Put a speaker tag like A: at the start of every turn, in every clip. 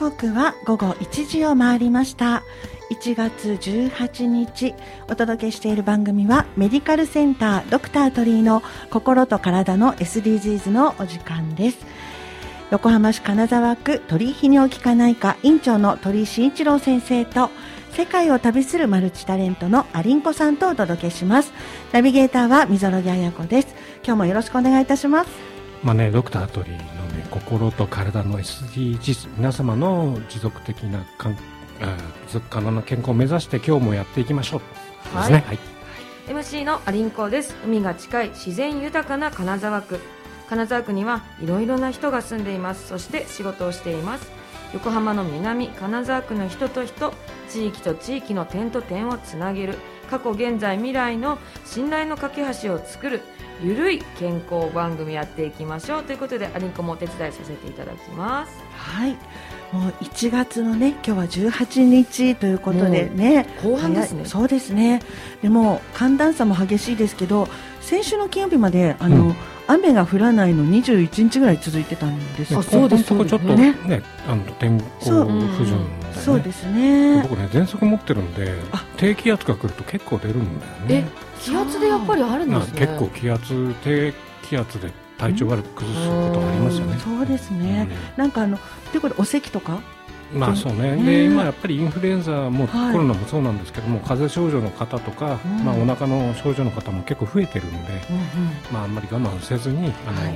A: 刻は午後1時を回りました。1月18日お届けしている番組はメディカルセンタードクタートリーの心と体の SDGs のお時間です。横浜市金沢区鳥居泌尿器科内科院長の鳥居慎一郎先生と世界を旅するマルチタレントのアリンコさんとお届けします。ナビゲーターは溝呂木彩子です。今日もよろしくお願いいたします。
B: まあねドクタートリーの心と体の SDGs 皆様の持続的なかん持続可能な健康を目指して今日もやっていきましょう。ですね。はい、
C: MC のアリンコです。海が近い自然豊かな金沢区。金沢区にはいろいろな人が住んでいます。そして仕事をしています。横浜の南金沢区の人と人地域と地域の点と点をつなげる。過去現在未来の信頼の架け橋を作るゆるい健康番組やっていきましょう。ということでアリンコもお手伝いさせていただきます。
A: はい。もう1月のね今日は18日ということでね。
C: 後半ですね。
A: そうですね。でも寒暖差も激しいですけど先週の金曜日まであの、
B: うん。
A: 雨が降らないの21日ぐらい続いてたんですよ。
C: あそうです
B: ここちょっと
A: ね。
B: ねあの天候
A: そう。
B: 不順だよね。
A: そうですね。
B: 僕ね喘息持ってるんで
A: あ。
B: 低気圧が来ると結構出るんだよ
C: え
B: ね
C: 気圧でやっぱりあるん
B: まあ
C: ですね。
B: 結構気圧低気圧で体調悪く崩すことありますよね。
A: そうですね、なんかあのということでお咳とか？
B: うん。まあそうね、
A: ね。
B: で今やっぱりインフルエンザも
A: はい。
B: コロナもそうなんですけども、風邪症状の方とか、
A: うん。
B: まあ、お腹の症状の方も結構増えてるんで、まあ、あんまり我慢せずにあの、
A: はい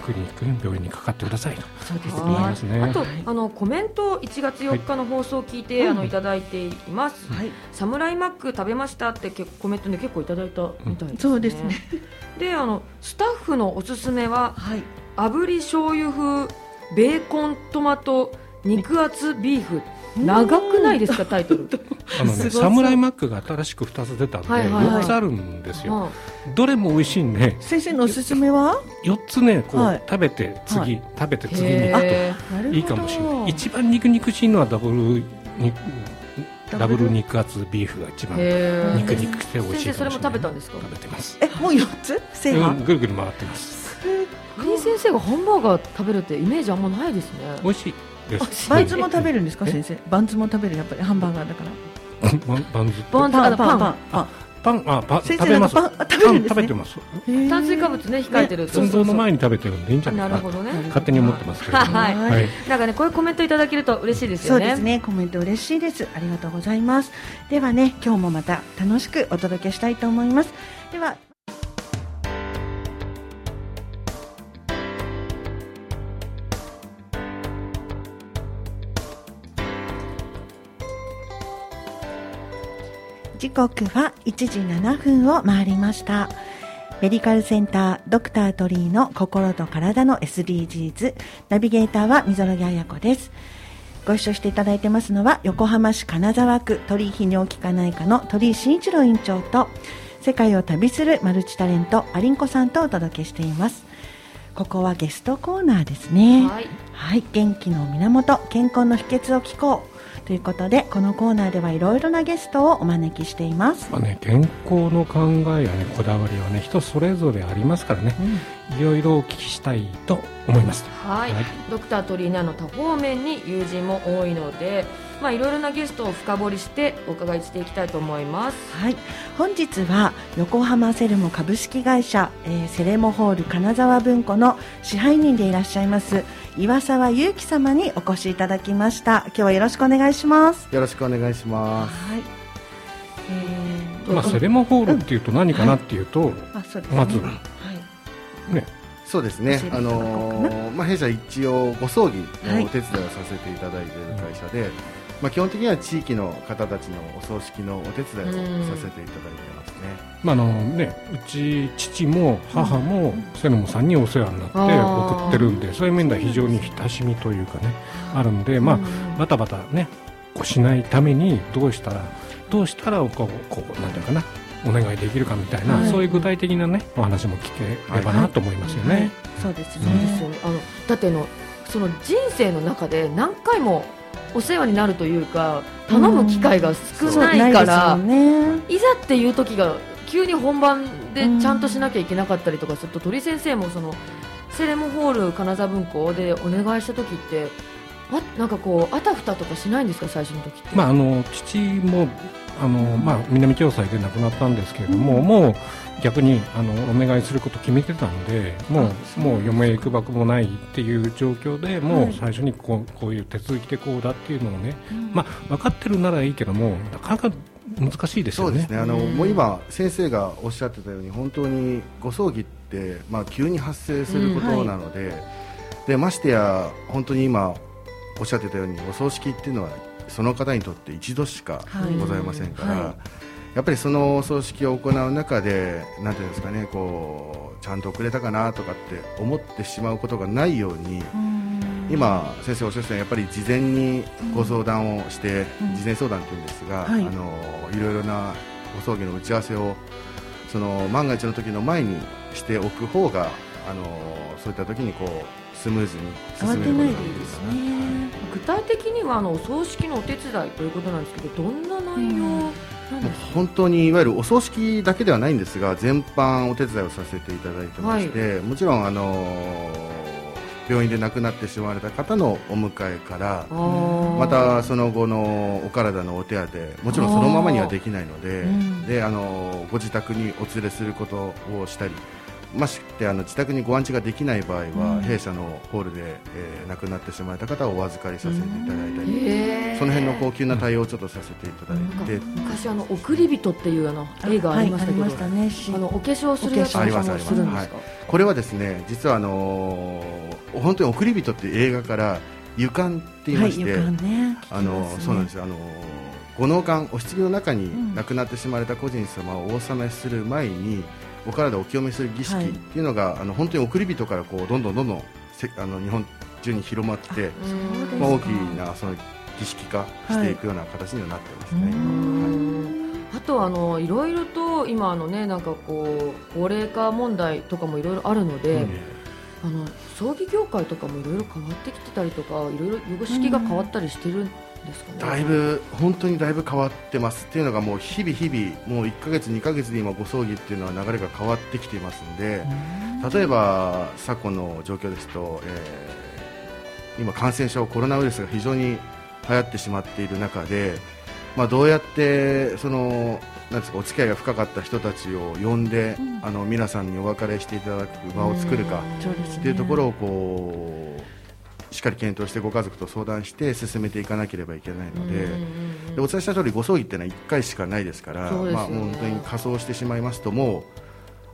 B: クリニックに病院にかかってくださいと
A: そうですね
B: ますね。
C: あと、
A: はい
C: あのコメント1月4日の放送を聞いて、あの
A: うん
C: いただいています。
A: はい
C: サムライマック食べましたって結構コメントね結構いただいたみたいですね。
A: そうですね。
C: であのスタッフのおすすめは
A: はい
C: 炙り醤油風ベーコントマト肉厚ビーフ。長くないですか タイトル。
B: あのね、サムライマックが新しく2つ出たんで、
C: はいはいはい
B: 4つあるんですよ。
C: は
B: どれも美味しいんで、
A: 先生のおすすめは
B: ？4つね、こう、
A: はい
B: 食べて次、
A: はい
B: 食べて
C: い
B: 次に行く
C: へ
A: なるほど
B: といいかもしれない。一番肉肉しいのはダブルにダブル？肉厚ビーフが一番肉肉して美味しい
C: 先生それも食べたん
B: で
C: ですか？
B: 食べてます。
A: えもう四つ？制
B: うん
A: 覇
B: ぐるぐる回ってます。
C: 藤井先生がハンバーガー食べるってイメージあんまないですね。
B: 美味しいです。
A: バンズも食べ
B: る。
A: るんですか
B: え？
A: 先生？バンズも食べるやっぱりハンバーガーだから
B: バンバンズ？
A: パン
C: パン
A: パンパンパン
B: パンあパ食べます。
A: パンあ食べるんですね
B: パン食べてます。
C: 炭水化物ね控えてると。
B: 運動の前に食べてるんでいいんじゃなかな。
C: るほどね。
B: 勝手に思ってますけど。
C: はい
B: はい。
C: なんかねこういうコメントいただけると嬉しいですよね。
A: そうですねコメント嬉しいですありがとうございますではね今日もまた楽しくお届けしたいと思いますでは時刻は1時7分を回りました。メディカルセンタードクタートリーの心と体の SDGs ナビゲーターは溝呂木彩子です。ご一緒していただいてますのは横浜市金沢区鳥居泌尿器科内科の鳥居慎一郎院長と世界を旅するマルチタレントアリンコさんとお届けしています。ここはゲストコーナーですね。
C: はい。
A: はい、元気の源健康の秘訣を聞こうということでこのコーナーではいろいろなゲストをお招きしています、
B: まあね、健康の考えやね、こだわりはね、人それぞれありますからね、いろいろお聞きしたいと思います。
C: はい、
B: はい。
C: ドクタートリーナの多方面に友人も多いので、まあいろいろなゲストを深掘りしてお伺いしていきたいと思います。
A: はい、本日は横浜セルモ株式会社、えーセレモホール金沢文庫の支配人でいらっしゃいます岩沢祐樹様にお越しいただきました。今日はよろしくお願いします。
D: よろしくお願いします。
A: はい、えー
B: まあ、セレモホールっていうと何かなっていうと、
A: あそうですね。
B: まず、
A: はい、
B: ね、
D: そうですね。あのーまあ弊社一応ご葬儀
A: はい。
D: のお手伝いをさせていただいている会社で、まあ基本的には地域の方たちのお葬式のお手伝いをさせていただいてますね。
B: まああのね、うち父も母もセノモさんにお世話になって送ってるんでそういう面では非常に親しみというかねあるんで、まあ、バタバタねこうしないためにどうしたらどうしたらこうこうなんていうかなお願いできるかみたいな、
A: はい。
B: そういう具体的なねお話も聞ければなと思いますよね。
A: はい。そうですね、
C: そうですよね。あのだってのその人生の中で何回もお世話になるというか頼む機会が少ないから、
A: ね。
C: いざっていう時が急に本番でちゃんとしなきゃいけなかったりとかすると、鳥先生もそのセレモホール金沢文庫でお願いした時ってあなんかこうあたふたとかしないんですか最初の時って？
B: まあ、あの父もあの、まあ、南共済で亡くなったんですけれども、もう逆にあのお願いすること決めてたんでもうもう余命いくばくもないっていう状況でもう最初にこうこういう手続きでこうだっていうのをね、まあ、分かってるならいいけどもなかなか難しいですよね。
D: そうですね。あのもう今先生がおっしゃってたように本当にご葬儀って、まあ、急に発生することなので,、でましてや本当に今おっしゃってたようにお葬式っていうのはその方にとって一度しか
A: はい。
D: ございませんから、
A: は
D: やっぱりそのお葬式を行う中でなんていうんですかねこうちゃんと遅れたかなとかって思ってしまうことがないように、今先生おっしゃってたやっぱり事前にご相談をして、
A: うん。
D: 事前相談っていうんですが、
A: はい。
D: い、あのいろいろなご葬儀の打ち合わせをその万が一の時の前にしておく方があのそういった時にこうスムーズに進
A: 慌
D: めることができる
A: てないでいいですね。
C: 具体的にはあのお葬式のお手伝いということなんですけどどんな内容なんですか、
D: 本当にいわゆるお葬式だけではないんですが全般お手伝いをさせていただいてまして、もちろんあの病院で亡くなってしまわれた方のお迎えからまたその後のお体のお手当てもちろんそのままにはできないので,、
A: うん。
D: であのご自宅にお連れすることをしたりましてあの自宅にご安置ができない場合は、
A: うん。
D: 弊社のホールで、えー亡くなってしまわれた方をお預かりさせていただいたり、その辺の高級な対応をちょっとさせていただいて、
C: なんか昔あの送り人っていうあの映画ありましたけど、
A: はいあね。し
C: あのお化粧するやつも
D: あります
C: す。るんですか、
D: これはですね実はあのー本当に「送り人」っていう映画から「湯棺」って言い
A: はい、
D: まして、
A: 床ね。
D: あのそうなんですすよ。あのご納棺お棺の中に
A: うん。
D: 亡くなってしまわれた個人様をお納めする前にお体をお清めする儀式
A: はい。
D: っていうのが、あの本当に送り人からこうどんどんどんどんせあの日本中に広まって、まあ、
A: か
D: 大きなその儀式化していくような形にはなってますね。
A: う
C: うーん。あとあのいろいろと今あのねなんかこう高齢化問題とかもいろいろあるので、あの葬儀業界とかもいろいろ変わってきてたりとかいろいろ様式が変わったりしてるんですかね。
D: だいぶ本当にだいぶ変わってますっていうのがもう日々日々もう1ヶ月2ヶ月で今ご葬儀っていうのは流れが変わってきていますんで例えば昨今の状況ですと、えー今感染症コロナウイルスが非常に流行ってしまっている中で、まあ、どうやってそのなんですかお付き合いが深かった人たちを呼んで、
A: うん
D: あの皆さんにお別れしていただく場を作るか
A: そうですね。
D: っていうところをこうしっかり検討してご家族と相談して進めていかなければいけないので。でお伝えした通りご葬儀ってのは1回しかないですから
C: ね。
D: まあ、本当に仮装してしまいますとも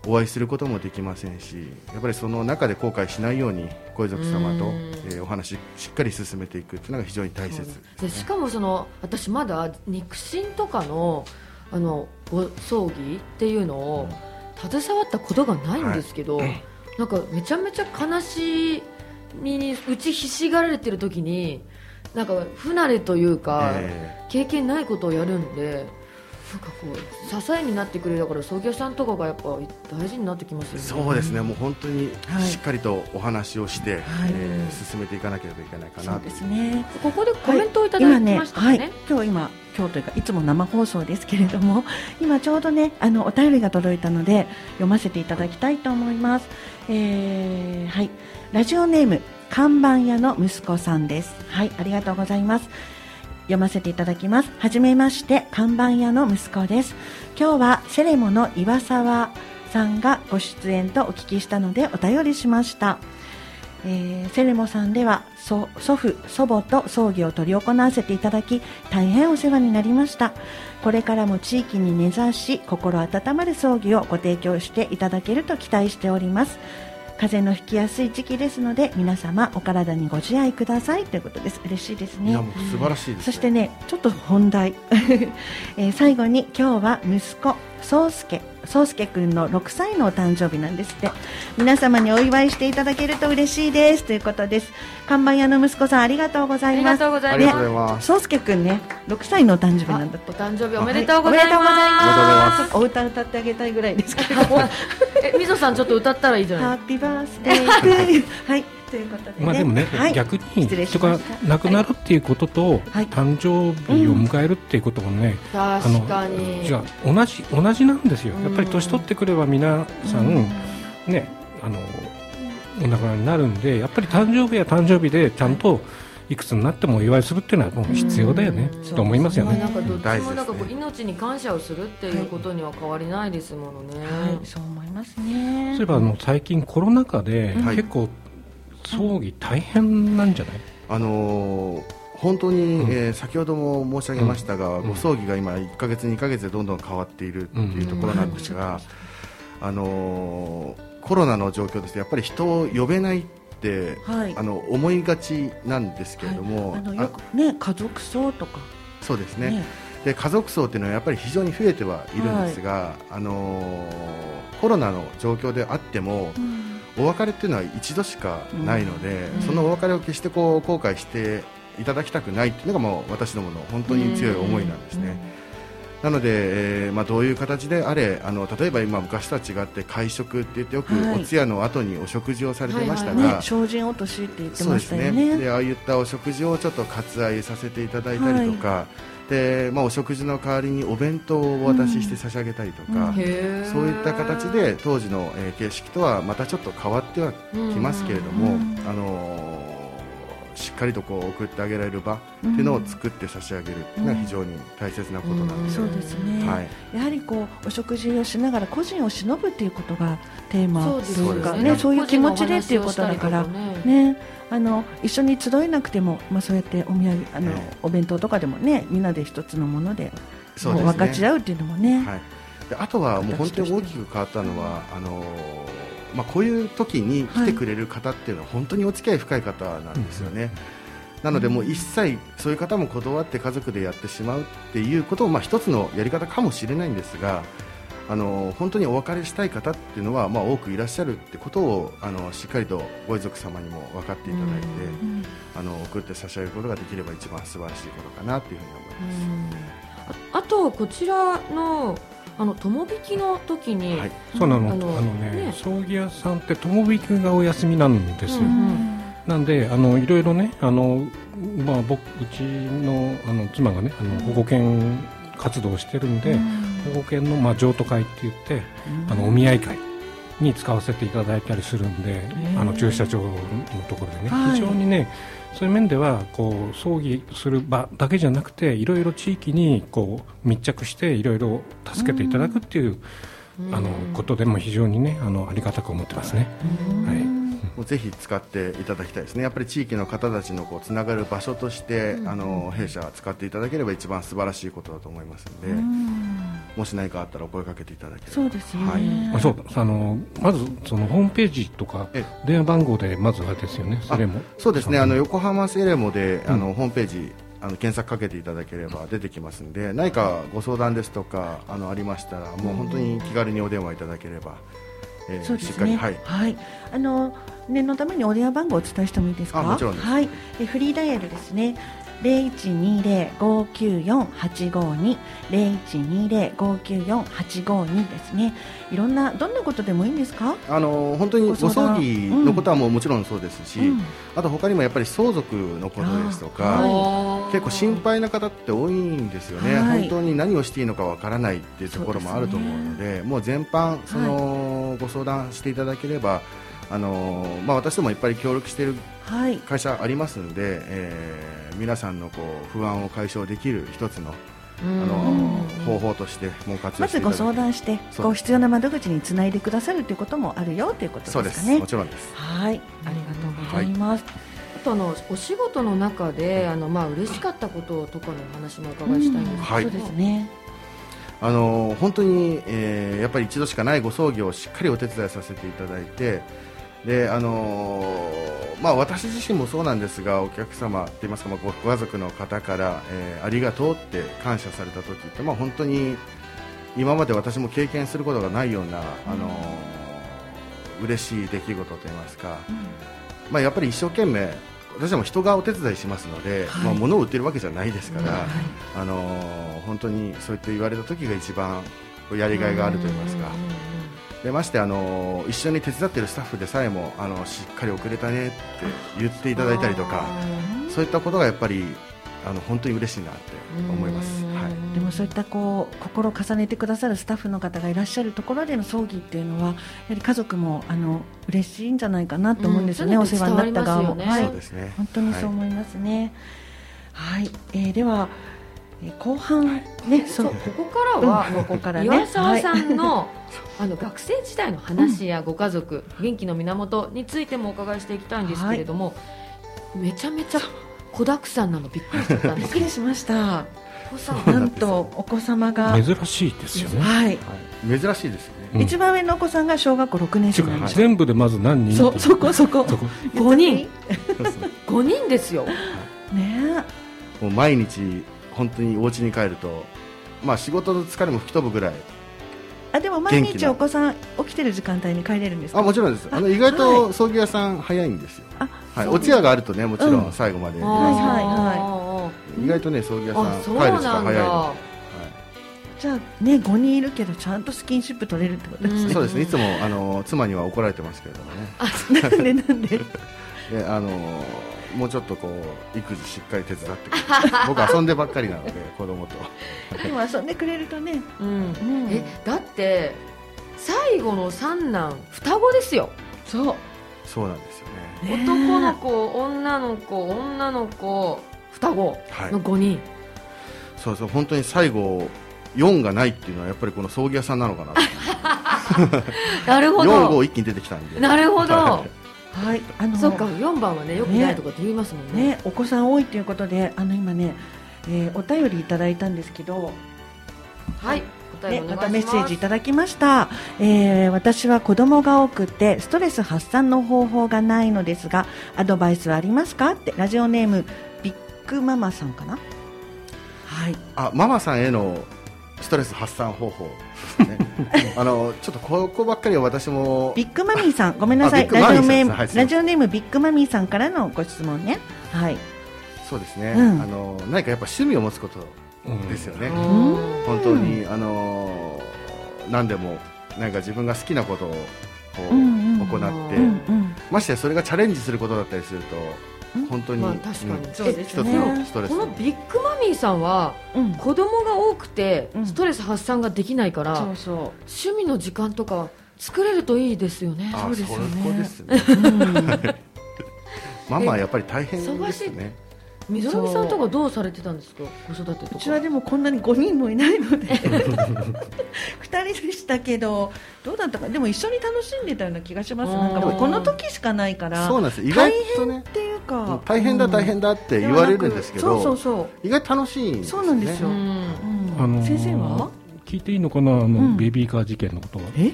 D: うお会いすることもできませんしやっぱりその中で後悔しないようにご遺族様と
C: うん、
D: えーお話しっかり進めていくっていうのが非常に大切。です、
C: でしかもその私まだ肉親とかのあのご葬儀っていうのを携わったことがないんですけど、なんかめちゃめちゃ悲しみに打ちひしがられてる時になんか不慣れというか、
D: え
C: 経験ないことをやるんでなんかこう支えになってくれるだから葬儀屋さんとかがやっぱ大事になってきますよね。
D: ーそうですね。もう本当に
A: はい。
D: しっかりとお話をして、
A: はい。
D: えー進めていかなければいけないかなと
A: そうですね。
C: ここでコメントをいただき
A: 今ね、はい。
C: ましたね。、
A: 今日今今日というかいつも生放送ですけれども、今ちょうどねあのお便りが届いたので読ませていただきたいと思います。えーはい、ラジオネーム看板屋の息子さんです。はい、ありがとうございます。読ませていただきます。はじめまして、看板屋の息子です。今日はセレモの岩沢さんがご出演とお聞きしたのでお便りしました。えーセレモさんでは祖祖父、祖母と葬儀を執り行わせていただき大変お世話になりました。これからも地域に根ざし心温まる葬儀をご提供していただけると期待しております。風邪のひきやすい時期ですので皆様お体にご自愛くださいということです。嬉しいですね。
D: いやもう素晴らしいです、ね、
A: そしてねちょっと本題、えー最後に今日は息子宗介宗介くんの6歳のお誕生日なんですって。皆様にお祝いしていただけると嬉しいです。ということです。看板屋の息子さんありがとうございます。
D: ありがとう
C: ます。
D: ございます。
A: 宗介くんね6歳のお誕生日なんだって。
C: お誕生日おめでとうござい
A: はおめでとうござい
C: ま。
A: ます。お歌歌ってあげたいぐらいですけど。も
C: え、みぞさんちょっと歌ったらいいじゃない。
A: ハッピーバースデー。はいということで、ね、
B: まあでもね、
A: はい、
B: 逆に
A: 失礼し
B: 人が亡くなるっていうことと、
A: はい。
B: 誕生日を迎えるっていうこともね、あ
C: 確
B: の
C: かに。
B: じゃあ同じ同じなんですよ。
C: うん。
B: やっぱり年取ってくれば皆さん、ねあのお亡くなりになるんでやっぱり誕生日は誕生日でちゃんといくつになってもお祝いするっていうのはもう必要だよね、
A: うん
B: と思いますよね。
C: なんかどっち
D: 大事ですね。
C: もなんかこう命に感謝をするっていうことには変わりないですものね。
A: はい、そう思いますね。
B: そういえばあの最近コロナ禍で
D: はい。
B: 結構葬儀大変なんじゃない、
D: あのー本当に、
B: うん。
D: えー先ほども申し上げましたが、
B: うん。
D: ご葬儀が今1ヶ月2ヶ月でどんどん変わっているっていうところなんですが、あのーコロナの状況ですねやっぱり人を呼べないって、
A: はい。
D: あの思いがちなんですけれども、
A: あの
D: あ
A: よくね家族葬とか。
D: そうですね。
A: ね。
D: で家族葬っていうのはやっぱり非常に増えてはいるんですが、あのーコロナの状況であってもお別れっていうのは一度しかないので、
A: うん
D: そのお別れを決してこう後悔していただきたくないっていうのがもう私どもの本当に強い思いなんですね。なので、えーまあ、どういう形であれあの例えば今昔とは違って会食って言ってよく
A: はい。
D: お通夜の後にお食事をされてましたが、
A: ね精進落としって言ってましたよ
D: ね。
A: ね。
D: でああいったお食事をちょっと割愛させていただいたりとか、でまあ、お食事の代わりにお弁当をお渡しして差し上げたりとか、
A: うん。
D: そういった形で当時の、えー形式とはまたちょっと変わってはきますけれども、
A: うん。
D: あのーしっかりとこう送ってあげられる場っていうのを作って差し上げるっていうのは非常に大切なことなので、
A: そうですね、
D: はい、
A: やはりこうお食事をしながら個人を忍ぶっていうことがテーマというか
D: よね。
A: ね。そういう気持ちでっていうことだから。
C: ね。
A: ね。あの一緒に集えなくても、まあ、そうやってお土産あの、
D: ええ。
A: お弁当とかでもねみんなで一つのもので
D: そうですね。
A: 分かち合うっていうのもね、
D: はい、であとはもう本当に大きく変わったのはあのーまあ、こういう時に来てくれる方っていうのは本当にお付き合い深い方なんですよね。なのでもう一切そういう方も断って家族でやってしまうっていうこともまあ一つのやり方かもしれないんですがあの本当にお別れしたい方っていうのはまあ多くいらっしゃるってことをあのしっかりとご遺族様にも分かっていただいて
A: うん
D: あの送って差し上げることができれば一番素晴らしいことかなというふうに思います。
C: ああとこちらのあの友引きの時に、
D: はい。
B: そうなの,、
C: あの
B: あのね
C: ね。
B: 葬儀屋さんって友引きがお休みなんですよ、
C: うん
B: なんであのいろいろねあの、まあ、僕うちのあの妻がねあの保護犬活動をしてるんで、保護犬の、まあ、譲渡会って言って、あのお見合い会に使わせていただいたりするんで、
A: ー。
B: あの駐車場のところでね、
A: はい。
B: 非常にねそういう面ではこう葬儀する場だけじゃなくていろいろ地域にこう密着していろいろ助けていただくっていう、あのことでも非常にねあのありがたく思ってますね。はい
D: もうぜひ使っていただきたいですね、やっぱり地域の方たちのこうつながる場所として、あの弊社使っていただければ一番素晴らしいことだと思いますので、もし何かあったらお声かけていただければ。
A: そうですね、
D: はい。
B: あそうあのまずそのホームページとか
D: え
B: 電話番号でまずあれですよねそれも。
D: そうですね。あの横浜セレモで、あのホームページあの検索かけていただければ出てきますので何かご相談ですとかあのありましたらもう本当に気軽にお電話いただければ、えー
A: そうですね。
D: しっかりはい
A: はい。あの念のためにお電話番号をお伝えしてもいいですか？
D: あもちろんです
A: はい。でフリーダイヤルですね。零一二零五九四八五二零一二零五九四八五二ですね。いろんなどんなことでもいいんですか？
D: あの本当にご葬儀のことはもうもちろんそうですし、
A: うん
D: あと他にもやっぱり相続のことですとか、
A: あはい
D: 結構心配な方って多いんですよね、
A: はい
D: 本当に何をしていいのかわからないっていうところもあると思うのでもう全般その、ご相談していただければあの、まあ、私どもいっぱい協力している
A: はい。
D: 会社ありますので、えー皆さんのこう不安を解消できる一つのあの方法としてもう活
A: まずご
D: 用していただ
A: 相談してこう必要な窓口につないでくださるということもあるよということ
D: そう
A: でかね
D: ですすも。ちろんです
A: はい。ありがとうございます。
C: あとあのお仕事の中であのまあ嬉しかったこととかのお話もお伺いしたいんですけど、
D: はい
A: そうですね。
D: あの本当に、えーやっぱり一度しかないご葬儀をしっかりお手伝いさせていただいてであのまあ、私自身もそうなんですがお客様といいますか、まあ、ごご家族の方から、えーありがとうって感謝された時って、まあ、本当に今まで私も経験することがないような、あの嬉しい出来事といいますか、まあ、やっぱり一生懸命私ども人がお手伝いしますので、
A: はい。
D: まあ、物を売ってるわけじゃないですから、
A: はい。
D: あの本当にそうやって言われた時が一番やりがいがあると言いますか、でましてあの一緒に手伝っているスタッフでさえもあのしっかり遅れたねって言っていただいたりとかそういったことがやっぱりあの本当に嬉しいなって思います。はいはい
A: でもそういったこう心を重ねてくださるスタッフの方がいらっしゃるところでの葬儀っていうのはやはり家族もあの嬉しいんじゃないかなと思うんですよね、
C: うん
A: お世話になった側も、
C: ね。
A: はい。
D: そうですね。
A: 本当にそう思いますね。はい、えーでは、えー後半ね。
C: そう。ここからは、
A: うん。ここからね。
C: 岩沢さんの,、あの 学生時代の話やご家族、元気の源についてもお伺いしていきたいんですけれども、めちゃめちゃ子だくさんなのびっくりしちゃったんです。けど
A: びっくりしましたなんとお子様が
B: 珍しいですよね。
A: はい、
D: はい。珍しいですよね。
B: うん。
A: 一番上のお子さんが小学校6年生
B: 全部でまず何人
A: そそこそこ。
B: そこ。
C: 5人。5人ですよ。
A: ね。
D: もう毎日本当にお家に帰るとまあ仕事の疲れも吹き飛ぶぐらい。
A: あでも毎日お子さん起きてる時間帯に帰れるんですか？
D: あもちろんです。あの意外と葬儀屋さん早いんですよ。
A: あ
D: はい、お通夜があるとねもちろ
A: うん。
D: ん最後まで、
A: はいはい
C: は
D: 意外とね葬儀屋さん帰る時間早いの。
C: だ
A: じゃあね5人いるけどちゃんとスキンシップ取れるってことです
C: うん。
A: ね、
D: そうですね。いつもあの妻には怒られてますけれどもね
A: なんでなんで？
D: で あのもうちょっとこう育児しっかり手伝ってくれて僕遊んでばっかりなので 子供と。
A: でも遊んでくれるとね、
C: うん。
A: うん。
C: えだって最後の三男双子ですよ。
A: そう。
D: そうなんですよね
A: ね。
C: 男の子女の子女の子双子
D: はい。
C: の5人、
D: そうそう本当に最後4がないっていうのはやっぱりこの葬儀屋さんなのかな
C: なるほ
D: 4
C: ど
D: 号一気に出てきたんで。
C: なるほど。
A: はい。あの
C: そうか4番はねよくないとかって言いますもんね。
A: ねお子さん多いということであの今ね、えーお便りいただいたんですけど。
C: はい
A: ね、
C: ま
A: たメッセージいただきました、えー私は子供が多くてストレス発散の方法がないのですがアドバイスはありますか？ってラジオネームビッグママさんかな？はい。
D: あママさんへのストレス発散方法。ですねあのちょっとここばっかりは私も。
A: ビッグマミーさんごめんなさい。ラジオネーム、ラジオネームビッグマミーさんからのご質問ね。はい。
D: そうですね、
A: うん。
D: あの何かやっぱ趣味を持つことですよね、
C: うん。
D: 本当にあの何でもなんか自分が好きなことをこう、行って、ましてやそれがチャレンジすることだったりすると
A: うん
D: 本当に、
C: まあ確かに。
D: うん。
A: そうですね。
C: このビッグマミーさんは
A: うん。
C: 子供が多くて
A: うん。
C: ストレス発散ができないから、
A: そうそ
C: 趣味の時間とか作れるといいですよね。
D: あ
A: そうですよね。
D: ママはやっぱり大変ですね。
C: みぞろみさんとかどうされてたんですか？子育てとか。
A: うちはでもこんなに5人もいないので。2人でしたけどどうだったか。でも一緒に楽しんでたような気がします。
C: うん
A: なんかもうこの時しかないから
D: そうなんです。よ意外とね。
A: っていうか。
D: 大変だ大変
A: だ
D: だって言われるんですけど、
A: そうそう
D: 意外と楽しいんですよね。
A: そうなんですよ。
B: あのー
A: 先生は？
B: 聞いていいのかな？あの、
A: ん。
B: ベビーカー事件のことが
A: え？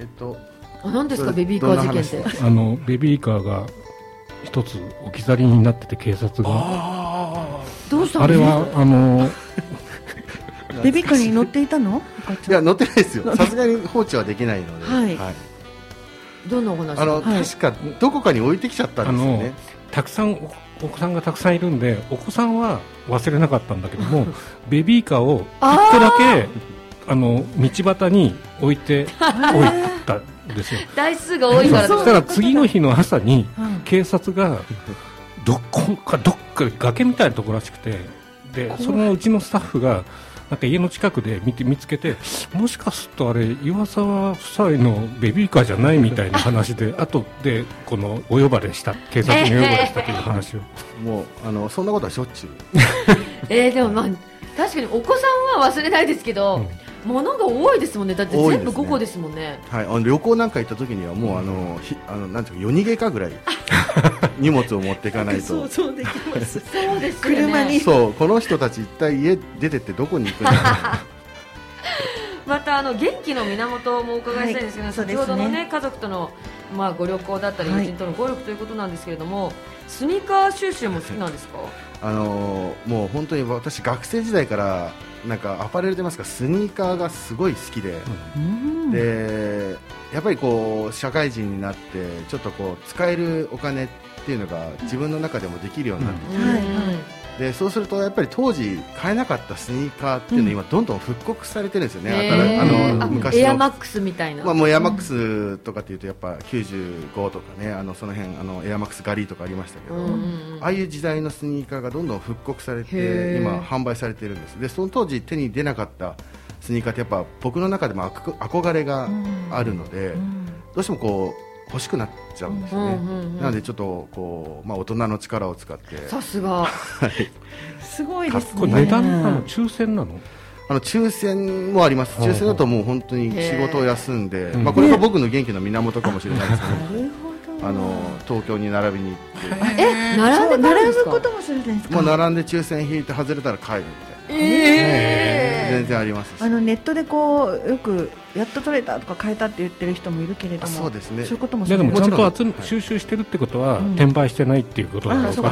D: えっと
C: あ何ですか？
D: ど
C: ベビーカー事件って。
B: あのベビーカーが一つ置き去りになってて警察が。
D: あ
C: どうしたんですか
B: あれはあの
A: ベビーカーに乗っていたの？
D: いや乗ってないですよ。さすがに放置はできないので、
A: はい。
C: どんなお話？
D: あの、
A: はい
D: 確かどこかに置いてきちゃったんですよね
B: たくさんおお子さんがたくさんいるんでお子さんは忘れなかったんだけども ベビーカーを一個だけあの道端に置いて 置いたんですよ。
C: 台数が多いから
B: そしたら次の日の朝に
A: うん。
B: 警察がどこかどっか崖みたいなところらしくてでそのうちのスタッフがなんか家の近くで見て見つけてもしかするとあれ岩沢夫妻のベビーカーじゃないみたいな話で 後でこのお呼ばれした警察にお呼ばれしたという話を。
D: もうあのそんなことはしょっちゅう。
C: えー、でもまあ確かにお子さんは忘れないですけど、物が多いですもんね。だって全部
D: 多いですね。
C: 5個ですもんね。
D: はい、あの旅行なんか行った時にはもうあのひあのなんていうか夜逃げかぐらい 荷物を持っていかないと。
A: 想像できます。
C: そうですよね。
A: 車に。
D: そう。この人たち一体家出てってどこに行くんだろう
C: またあの元気の源もお伺いしたいんですけど、
A: はい。
C: 先ほどの、ね、家族との、まあ、ご旅行だったり
A: はい。
C: 友人とのご力ということなんですけれども、スニーカー収集も好きなんですか？
D: あのもう本当に私学生時代からなんかアパレルといいますかスニーカーがすごい好きで、
A: うん。
D: でやっぱりこう社会人になってちょっとこう使えるお金っていうのが自分の中でもできるようになってきて、
A: はいはい
D: でそうするとやっぱり当時買えなかったスニーカーっていうのは今どんどん復刻されてるんですよね、
C: へ
D: 新
C: ーあ
D: あの昔の。
C: エアマックスみたいな、
D: まあ、もうエアマックスとかっていうとやっぱ95とかねあのその辺あのエアマックスガリーとかありましたけど、
C: うんうんうん。
D: ああいう時代のスニーカーがどんどん復刻され
C: へ
D: て
C: ー。
D: 今販売されてるんです。でその当時手に出なかったスニーカーってやっぱ僕の中でも憧憧れがあるので、
A: うん。
D: どうしてもこう欲しくなっちゃうんですよね、
C: うんうんうん
D: なのでちょっとこう、まあ、大人の力を使って。
C: さすが。
A: すごいですね。
B: これ値段なの抽選なの？
D: あの抽選もあります。抽選だともう本当に仕事を休んで、まあ、これが僕の元気の源かもしれないですけど、あの東京に並びに行って。
C: え並
A: ん並
C: で買うんですか。
A: ぶこともするんですか？
D: もう並んで抽選引いて外れたら帰るみたいな、
C: え
D: 全然あります。し
A: あのネットでこうよくやっと取れたとか変えたって言ってる人もいるけれど
D: あ
A: も
D: そうですね。
A: そういうことも
B: いやでもちゃんと収集してるってことは、
A: うん
B: 転売してないっていうことだか。ら
A: あそ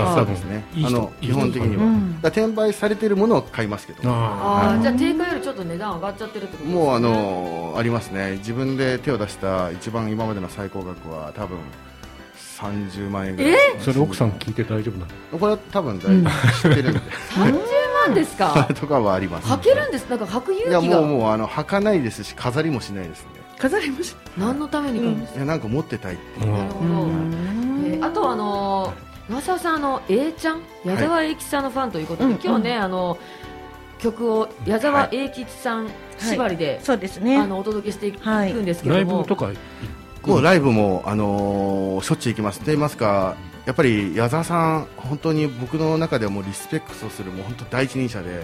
D: ね
B: いい人
D: あの基本的には、
A: う。ん。
D: 転売されてるものを買いますけど。
B: あ
C: あーじゃあ定価よりちょっと値段上がっちゃってるってことですね。
D: もうあのありますね。自分で手を出した一番今までの最高額は多分30万円ぐらい。
B: あそれ奥さん聞いて大丈夫なの？
D: これは多分大体知ってるんで、
C: 30万？ですか？
D: とかはあります
C: 履けるんです？なんか履く
D: いや
C: 勇気が。
D: もうもうあの履かないですし飾りもしないですね。
A: 飾りもし
C: 何のために買うんです？
D: いやなんか持ってたいっていう、
C: なるほど。えーあとあのー岩沢さんあの A ちゃん？矢沢永吉さんのファンということで、
A: うん
C: 今日ねあの曲を矢沢永吉さん縛りで、
A: そうですね。
C: あのお届けしていく
A: はい
C: んですけ
B: ラ
C: ども、
B: イブとか
D: もうライブも、あのーしょっちゅう行きます。と言いますかやっぱり矢沢さん本当に僕の中ではもうリスペクトするもう本当第一人者で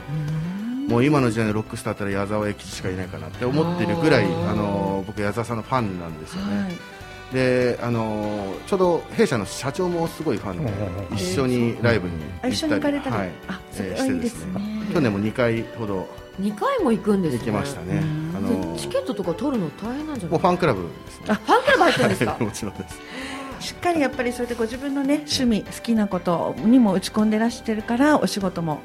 D: もう今の時代のロックスターだったら矢沢永吉しかいないかなって思ってるぐらい、
C: あ
D: のー僕矢沢さんのファンなんですよね、
A: はい。
D: であのーちょうど弊社の社長もすごいファンで
B: うん
D: 一緒にライブに
A: 行かれたり、
D: はい。してですす
A: ね。
D: ね去年も2回ほど
C: 2回も行くんですね。
D: 行きましたね、
A: うん。
D: あの
C: チケットとか取るの大変なんじゃない？
D: もうファンクラブですね。
C: あファンクラブ入ってるんですか？
D: はいもちろんです。
A: しっかりやっぱりそうやってご自分のね趣味好きなことにも打ち込んでらしてるからお仕事も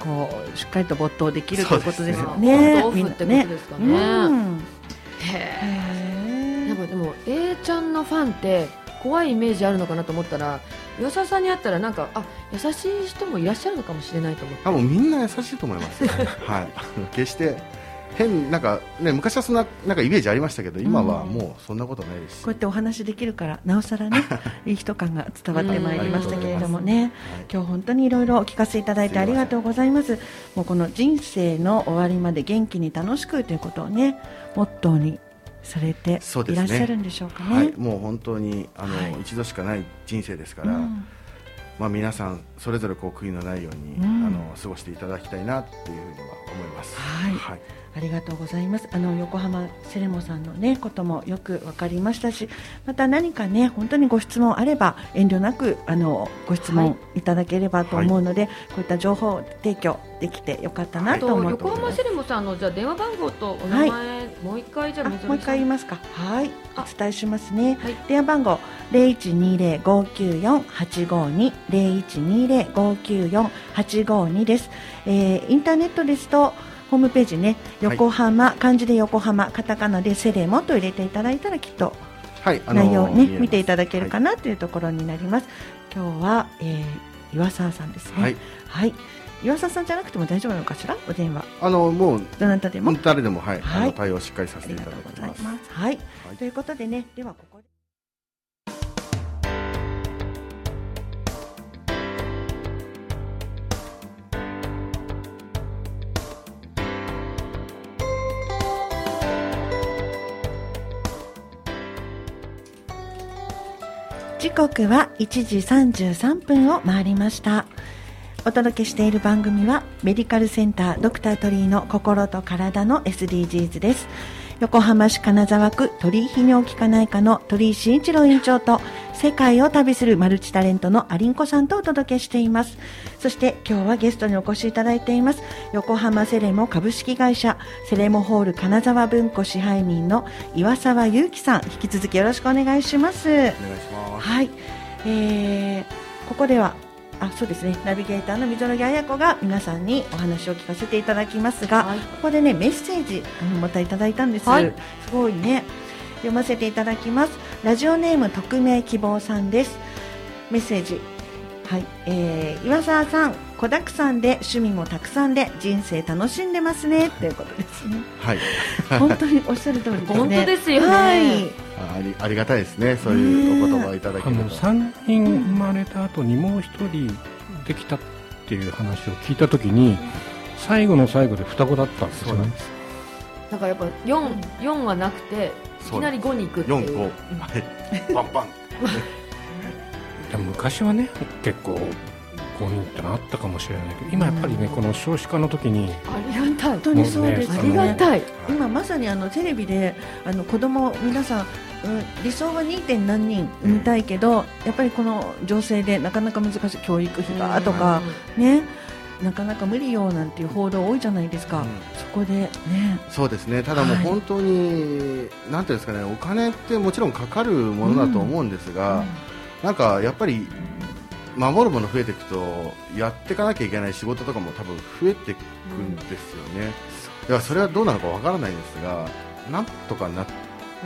A: こうしっかりと没頭できるということですよね。
C: そうですね。オンとオフってことですかね。
A: うん。へ
C: へえやっぱでも A ちゃんのファンって怖いイメージあるのかなと思ったら吉沢さんに会ったらなんかあ優しい人もいらっしゃるのかもしれないと思って。
D: 多分みんな優しいと思います、ね、はい。決して変なんかね昔はそんななんかイメージありましたけど今はもうそんなことないです。し、
A: こうやってお話できるからなおさらね いい人感が伝わってまいりましたけれどもね。今日本当にいろいろお聞かせいただいてありがとうございます。もうこの人生の終わりまで元気に楽しくということをねモットーにされていらっしゃるんでしょうかね。
D: はい、もう本当にあの、
A: はい。
D: 一度しかない人生ですから、
A: うん。
D: まあ、皆さんそれぞれこう悔いのないように、
A: うん。
D: あの過ごしていただきたいなっていうふうには思います。
A: はい。
D: はい
A: ありがとうございます。あの横浜セレモさんのねこともよくわかりましたし、また何かね本当にご質問あれば遠慮なくあのご質問いただければと思うので、こういった情報提供できてよかったな
C: あと
A: と思っております。
C: 横浜セレモさんのじゃあ電話番号とお名前、もう一回じゃあ
A: あもう一回言い
C: ま
A: ますか。はい、
C: あ
A: お伝えしますね。
C: はい
A: 電話番号零一二零五九四八五二零一二零五九四八五二です。えーインターネットですと。ホームページね、横浜、漢字で横浜、カタカナでセレモと入れていただいたらきっと
D: はい、
A: 内容をね、見ていただけるかなというところになります。今日は、えー岩沢さんですね。
D: はい、
A: はい。岩沢さんじゃなくても大丈夫なのかしら？お電話。
D: あのもう
A: どなたでも？
D: 誰でもはい、
A: はい
D: 対応しっかりさ
A: あ
D: せていただきます。
A: はい。
D: はい
A: ということでね、ではここで。時刻は1時33分を回りました。お届けしている番組はメディカルセンタードクタートリーの心と体の SDGs です。横浜市金沢区鳥居泌尿器科内科の鳥居慎一郎院長と世界を旅するマルチタレントのアリンコさんとお届けしています。そして今日はゲストにお越しいただいています。横浜セレモ株式会社セレモホール金沢文庫支配人の岩沢祐樹さん、引き続きよろしくお願いします。
D: お願いします。
A: はい、えー、ここではあそうですねナビゲーターの溝呂木彩子が皆さんにお話を聞かせていただきますが、
C: はい
A: ここでねメッセージあのまたいただいたんです、
C: はい
A: すごいね読ませていただきます。ラジオネーム匿名希望さんです。メッセージ。はい、えー、岩沢さん、子だくさんで趣味もたくさんで人生楽しんでますね。ということですね。
D: はい。
A: 本当におっしゃる通りですね。
C: 本当ですよね。
A: はい。
D: ありありがたいですね。そういうお言葉いただけ
B: あの
D: ると
B: 3人生まれた後にもう1人できたっていう話を聞いた時に最後の最後で双子だったんですよね。
D: そうなんです。
C: だからやっぱ四四はなくていきなり五に行くっていう。
D: 4 5はいバンバン
B: 昔はね結構5人ってのあったかもしれないけど今やっぱりねこの少子化の時に
C: ありがたい
A: 本。当にそうです
C: あ
A: ね。
C: りがたい。
A: 今まさにあのテレビであの子供皆さん、うん、理想は 2. 点何人産みたいけど、やっぱりこの情勢でなかなか難しい教育費がとか、ねなかなか無理よなんていう報道多いじゃないですか、
D: うん。
A: そこでね。
D: そうですね。ただもう
A: はい。
D: 本当に、なんていうんですかねお金ってもちろんかかるものだと思うんですが、なんかやっぱり守るもの増えていくとやっていかなきゃいけない仕事とかも多分増えていくんですよね、だからそれはどうなのかわからないんですがなんとかなっ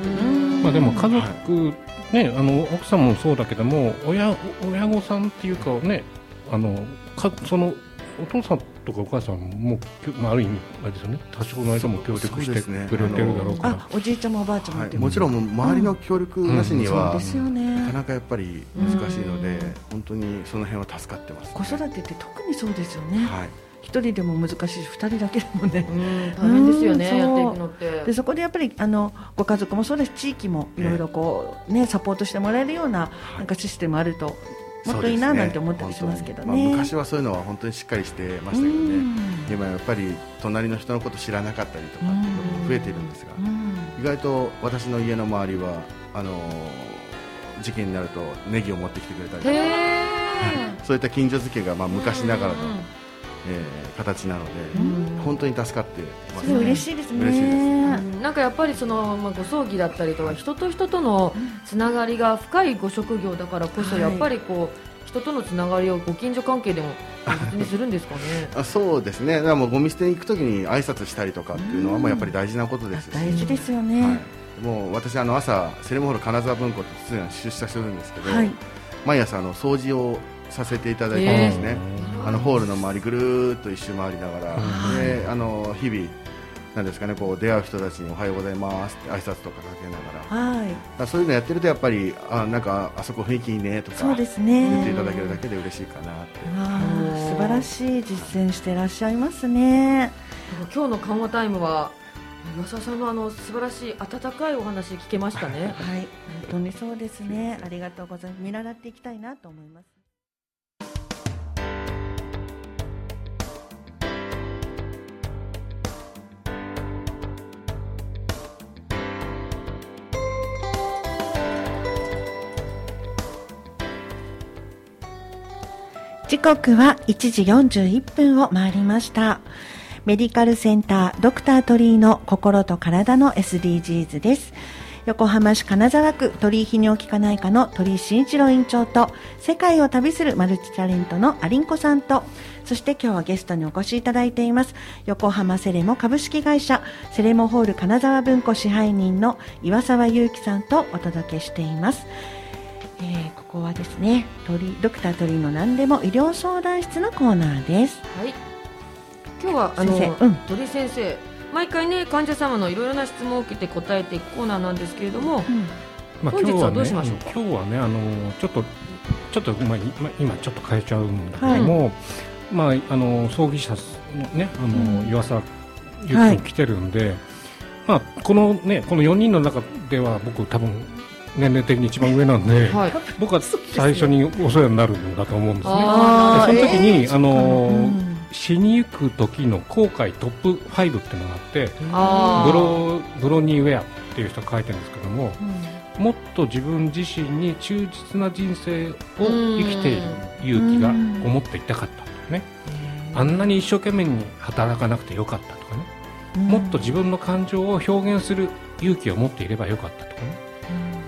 C: うん。
B: まあでも家族、ね、あの奥さんもそうだけども親親御さんっていうかねあのかそのお父さんとかお母さんも、まあ、ある意味あれですよね。多少の間も協力してくれてるだろうから、
A: あおじいちゃんもおばあちゃんも
D: は。い、もちろん周りの協力なしに
A: そう
D: は、
A: ですよ
D: なか
A: ね
D: なかやっぱり難しいので
C: うん。
D: 本当にその辺は助かってます、
A: 子育てって特にそうですよね。
D: はい。
A: 一、人でも難しいし二人だけでもね。
C: うん大変ですよね
A: うん
C: やっていくのって。
A: で。そこでやっぱりあのご家族もそうです地域もいろいろこう、ね、サポートしてもらえるようななんかシステムあるともっといいななんて思ったりしますけど
D: そうです
A: ね。
D: まあ、昔はそういうのは本当にしっかりしてましたけどね。今やっぱり隣の人のこと知らなかったりとかっていうことも増えているんですが
A: うん。
D: 意外と私の家の周りはあのー時期になるとネギを持ってきてくれたりとか
C: へえ。
D: そういった近所付けがまあ昔ながらの、えー形なので、
A: うん。
D: 本当に助かってます
A: すごい嬉しいですね。
D: 嬉しいです。
C: うんなんかやっぱりその、まあ、ご葬儀だったりとか人と人とのつながりが深いご職業だからこそ、
A: はい。
C: やっぱりこう人とのつながりをご近所関係でも大切にするんですかね。
D: あそうですね。だからもうゴミ捨てに行くときに挨拶したりとかっていうのはもうやっぱり大事なことですし、
A: 大事ですよね。
D: はい、もう私あの朝セレモホール金沢文庫って出社してるんですけど、
A: はい。
D: 毎朝あの掃除をさせていただいてるんですね、あのホールの周りぐるーっと一周回りながら、
A: はい
D: であの日々なんですかねこう出会う人たちにおはようございますって挨拶とかかけながら
A: はい。
D: らそういうのやってるとやっぱりあなんかあそこ雰囲気いいねとか
A: そうですね。
D: 言っていただけるだけで嬉しいかなって
A: 素晴らしい実践してらっしゃいますね。
C: 今日の緩和タイムは岩沢さんのあの素晴らしい温かいお話聞けましたね。
A: はい、本当にそうですね。ありがとうございます。見習っていきたいなと思います。時刻は1時41分を回りました。メディカルセンタードクター鳥居の心と体の SDGs です。横浜市金沢区鳥居泌尿器科内科の鳥居慎一郎院長と世界を旅するマルチタレントのアリンコさんとそして今日はゲストにお越しいただいています横浜セレモ株式会社セレモホール金沢文庫支配人の岩沢祐樹さんとお届けしています。えーここはですね鳥ドクター鳥居の何でも医療相談室のコーナーです。
C: はい。今日はあの
A: 先生うん。
C: 鳥居先生毎回ね患者様のいろいろな質問を受けて答えていくコーナーなんですけれども、
B: まあ、
C: 本日は
B: 今日はね
C: どうしましょうか？
B: 今日はねあのちょっとちょっと、まあ、今今ちょっと変えちゃうんだけども、まああの葬儀社のねあの、
A: うん。
B: 岩沢ゆう君来てるんで、まあこのねこの4人の中では僕多分年齢的に一番上なんで、
C: はい。
B: 僕は最初にお世話になるんだと思うんですね。その時に、
A: えー
B: あの
A: うん。
B: 死にゆく時の後悔トップ5っていうのがあってブロブロニーウェアっていう人が書いてるんですけどももっと自分自身に忠実な人生を生きている勇気が思っていたかったとかね。あんなに一生懸命に働かなくてよかったとかね。もっと自分の感情を表現する勇気を持っていればよかったとかね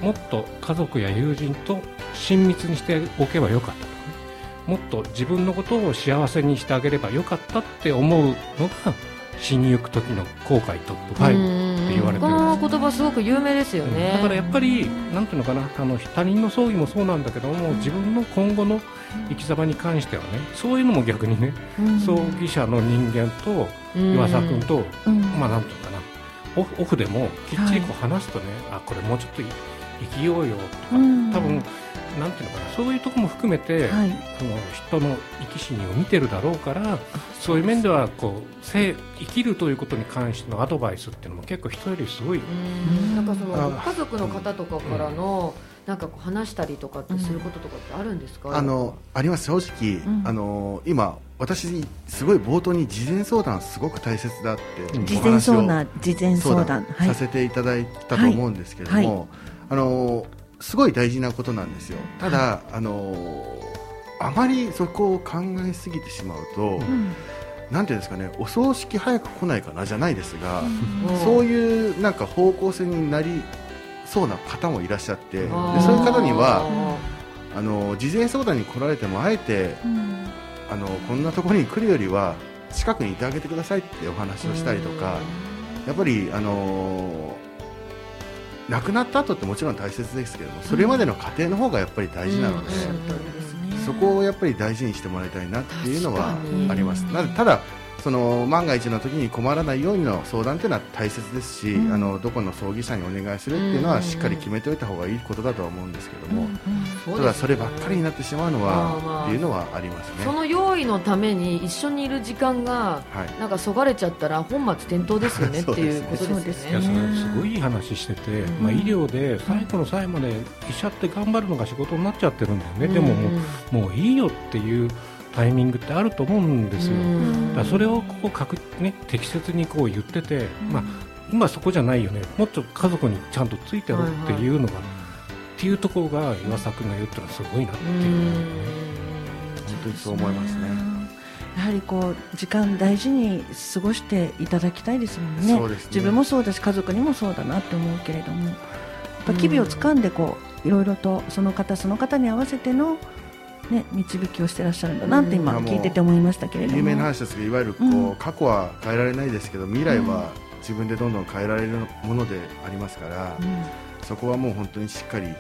B: もっと家族や友人と親密にしておけばよかったと。かねもっと自分のことを幸せにしてあげればよかったって思うのが死にゆく時の後悔トップ5言われてるん
C: この
B: です
C: 言葉すごく有名ですよね、
B: だからやっぱり、なんていうのかな、あの他人の葬儀もそうなんだけども、自分の今後の生き様に関してはね、そういうのも逆にね、
A: うん。
B: 葬儀者の人間と
C: うん
B: 岩佐君と、
A: うん。
B: まあなんていうのかな、オフオフでもきっちりこう話すとね、あこれもうちょっと生きようよとか、
A: うん。
B: 多分なんていうのかな、そういうところも含めて、
A: はい。
B: その人の生き死にを見てるだろうから、そういう面ではこう生生きるということに関してのアドバイスっていうのも結構人よりすごい。
C: うん。なんかその家族の方とかからのなんかこう話したりとかってすることとかってあるんですか、
D: あのあります正直、
A: うん。
D: あの今私すごい冒頭に事前相談すごく大切だって
B: うん
A: 事前
D: お話を
A: 相談事前相談。はい。
D: させていただいたと思うんですけれども、
A: はい。はい
D: あのすごい大事なことなんですよ。ただ、あのあまりそこを考えすぎてしまうと、
A: うん。
D: なんていうんですかねお葬式早く来ないかなじゃないですが、
C: うん。
D: そういうなんか方向性になりそうな方もいらっしゃってでそういう方にはあの事前相談に来られてもあえて
A: うん。
D: あのこんなところに来るよりは近くにいてあげてくださいってお話をしたりとかやっぱり、あの亡くなった後ってもちろん大切ですけどもそれまでの過程の方がやっぱり大事なので、
A: そ
D: こをやっぱり大事にしてもらいたいなっていうのはあります。なただその万が一の時に困らないようにの相談っていうのは大切ですし、
A: うん。
D: あのどこの葬儀社にお願いするっていうの
C: うん。
D: はしっかり決めておいた方がいいことだとは思うんですけども、
C: そうですね
D: ただそればっかりになってしまうのはっていうのはありますね。
C: その用意のために一緒にいる時間が
D: はい。
C: なんかそがれちゃったら本末転倒ですよね っていうこと
A: ですね。
C: ですよね。
B: いやそれすごいいい話してて、
C: うん。
B: まあ、医療で最後の最後まで医者って頑張るのが仕事になっちゃってるんだよね、でももうもういいよっていうタイミングってあると思うんですよ、
C: うん。
B: だそれをこう確、ね、適切にこう言ってて、まあ、今そこじゃないよね。もっと家族にちゃんとついてろっていうのが、っていうところが岩佐君が言ったらすごいなっていうう、
C: ん
D: 本当にそう思いますね。
A: やはりこう時間大事に過ごしていただきたいですもんね。
D: ね。
A: 自分もそうだし家族にもそうだなって思うけれども。やっぱ機微をつかんでこういろいろとその方その方に合わせての、ね、導きをしてらっしゃるんだなって今
D: うん。
A: 聞いてて思いましたけれども。
D: 有名な話ですけどいわゆるこう、
A: うん。
D: 過去は変えられないですけど未来は自分でどんどん変えられるものでありますから、そこはもう本当にしっかり考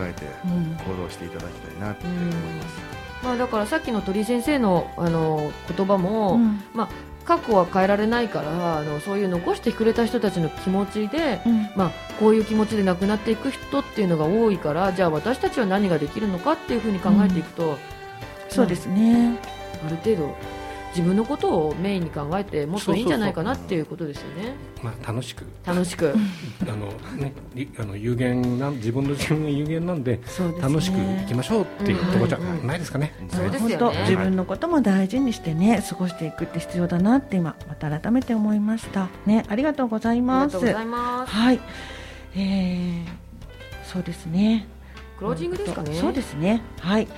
D: えて
A: うん。うん。
D: 行動していただきたいなって思います。
C: まあだからさっきの鳥居先生のあの言葉も、
A: うん。
C: まあ過去は変えられないからあのそういう残してくれた人たちの気持ちで、
A: うん。
C: まあこういう気持ちで亡くなっていく人っていうのが多いからじゃあ私たちは何ができるのかっていうふうに考えていくと、
A: そうですね。
C: ある程度自分のことをメインに考えてもっといいんじゃないかなっていうことですよね。
B: まあ、楽しく。
C: 楽しく。
B: あの、ね、りあの有限な自分の自分が有限なんで
A: ね。
B: 楽しくいきましょうっていうところじゃ
C: うんうんうん
B: ないですかね。
C: そうですよね。
A: 自分のことも大事にしてね過ごしていくって必要だなって今また改めて思いました。ねありがとうござい
C: あり
A: ます
C: がとうございます。
A: はいえー、そうですね。
C: クロージングですかね。
A: そうですね。はい。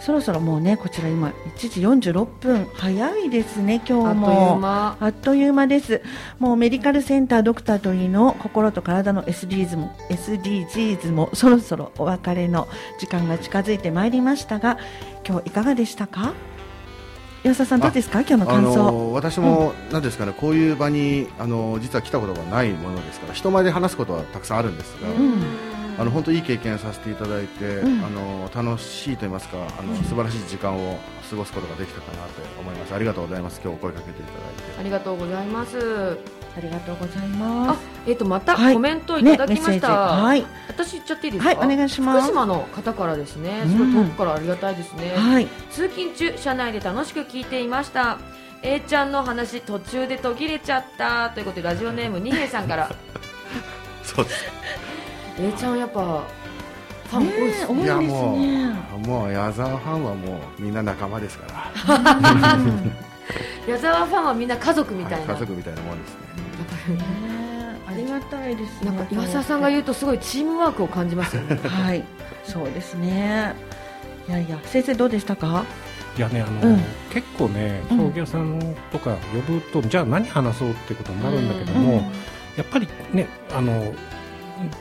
A: そろそろもうねこちら今1時46分。早いですね今日も。
C: 間。
A: あっという間です。もうメディカルセンタードクタートリーの心と体の SDGs も SDGs もそろそろお別れの時間が近づいてまいりましたが、今日いかがでしたか？岩佐さんどうですか？今日の
D: あ
A: 感想。
D: の私もなんですかねこういう場にあの実は来たことがないものですから人前で話すことはたくさんあるんですが、
A: ん。
D: あの本当いい経験させていただいて、
A: うん。
D: あの楽しいと言いますかあの素晴らしい時間を過ごすことができたかなと思います。ありがとうございます。今日お声かけていただいて。
C: ありがとうございます
A: ありがとうございま
C: あえっ、とまた
A: はい。
C: コメントい
A: す。
C: ただきました、
A: はい。
C: 私言っちゃっていいですか？
A: はいお願いします。
C: 福島の方からですね。
A: うん。
C: すごい遠くからありがたいですね、
A: はい。
C: 通勤中車内で楽しく聞いていました。A ちゃんの話途中で途切れちゃった。ということでラジオネーム二平さんから。
D: そうです。
C: A ちゃんやっぱファン多いですね。
D: いやも
A: ね。
D: うもう矢沢ファンはもうみんな仲間ですから、
C: 矢沢ファンはみんな家族みたいな、
D: はい家族みたいなもんですね。
A: ね。ありがたいですね。
C: なんか岩沢さんが言うとすごいチームワークを感じますよね。
A: はい。そうですね。いやいや先生どうでしたか？
B: いやねあの、
A: うん。
B: 結構ね
A: うん。
B: 葬儀屋さんとか呼ぶと、じゃあ何話そうってことになるんだけども、やっぱりねあの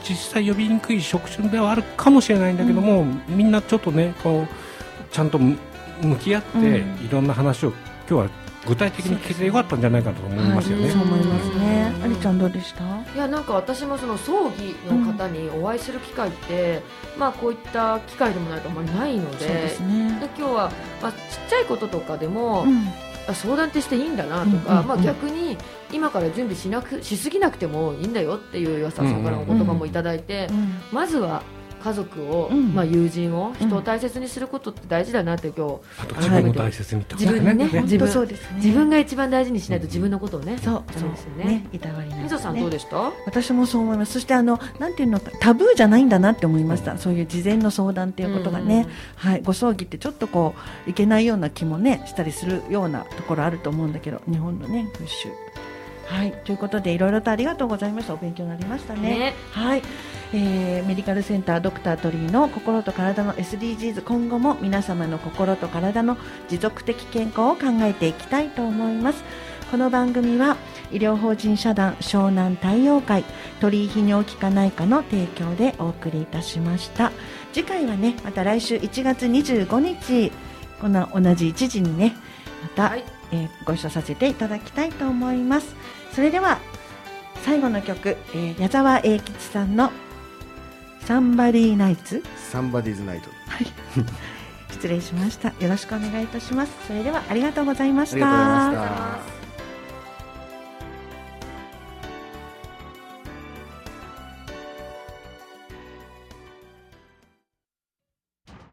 B: 実際呼びにくい職種ではあるかもしれないんだけども、みんなちょっとねこうちゃんと向向き合って、
A: うん。
B: いろんな話を今日は具体的に聞いてよかったんじゃないかと思いますよね。
A: はい、そう思いますね。
C: うん
A: ありちゃんどうでした？
C: いやなんか私もその葬儀の方にお会いする機会って、まあこういった機会でもないとあんまりないので
A: そうですね
C: で。今日は、まあ、ちっちゃいこととかでも、
A: うん
C: あ相談ってしていいんだなとか、
A: うんうんうん
C: まあ、逆に今から準備しなくしすぎなくてもいいんだよっていう岩佐さんからのお言葉もいただいて、
A: うん
C: まずは家族を、
A: うん
C: まあ、友人を人を大切にすることって大事だなって今日
B: あと自分を大切にってこと
C: 自分にね
B: ね
C: 自分
A: 本当そうですね。
C: 自分が一番大事にしないと自分のことをね、
A: そう
C: ダメですよね
A: ねいたわりない、ね。
C: みぞさんどうでした？
A: 私もそう思います。そしてあのなんていうのタブーじゃないんだなって思いました。そういう事前の相談っていうことがね、はい、ご葬儀ってちょっとこういけないような気もねしたりするようなところあると思うんだけど、日本のね風習。はい、ということでいろいろとありがとうございました。お勉強になりましたね。
C: ね
A: はい、えーメディカルセンタードクタートリーの心と体の SDGs 今後も皆様の心と体の持続的健康を考えていきたいと思います。この番組は医療法人社団湘南太陽会鳥居泌尿器科内科の提供でお送りいたしました。次回はねまた来週1月25日この同じ1時にねまた、
C: はい。
A: えーご一緒させていただきたいと思います。それでは最後の曲、えー矢沢永吉さんのサンバディーナイツ
D: サンバディーズナイト
A: 失礼しました。よろしくお願いいたします。それではありがとうございました。
D: ありがとうございました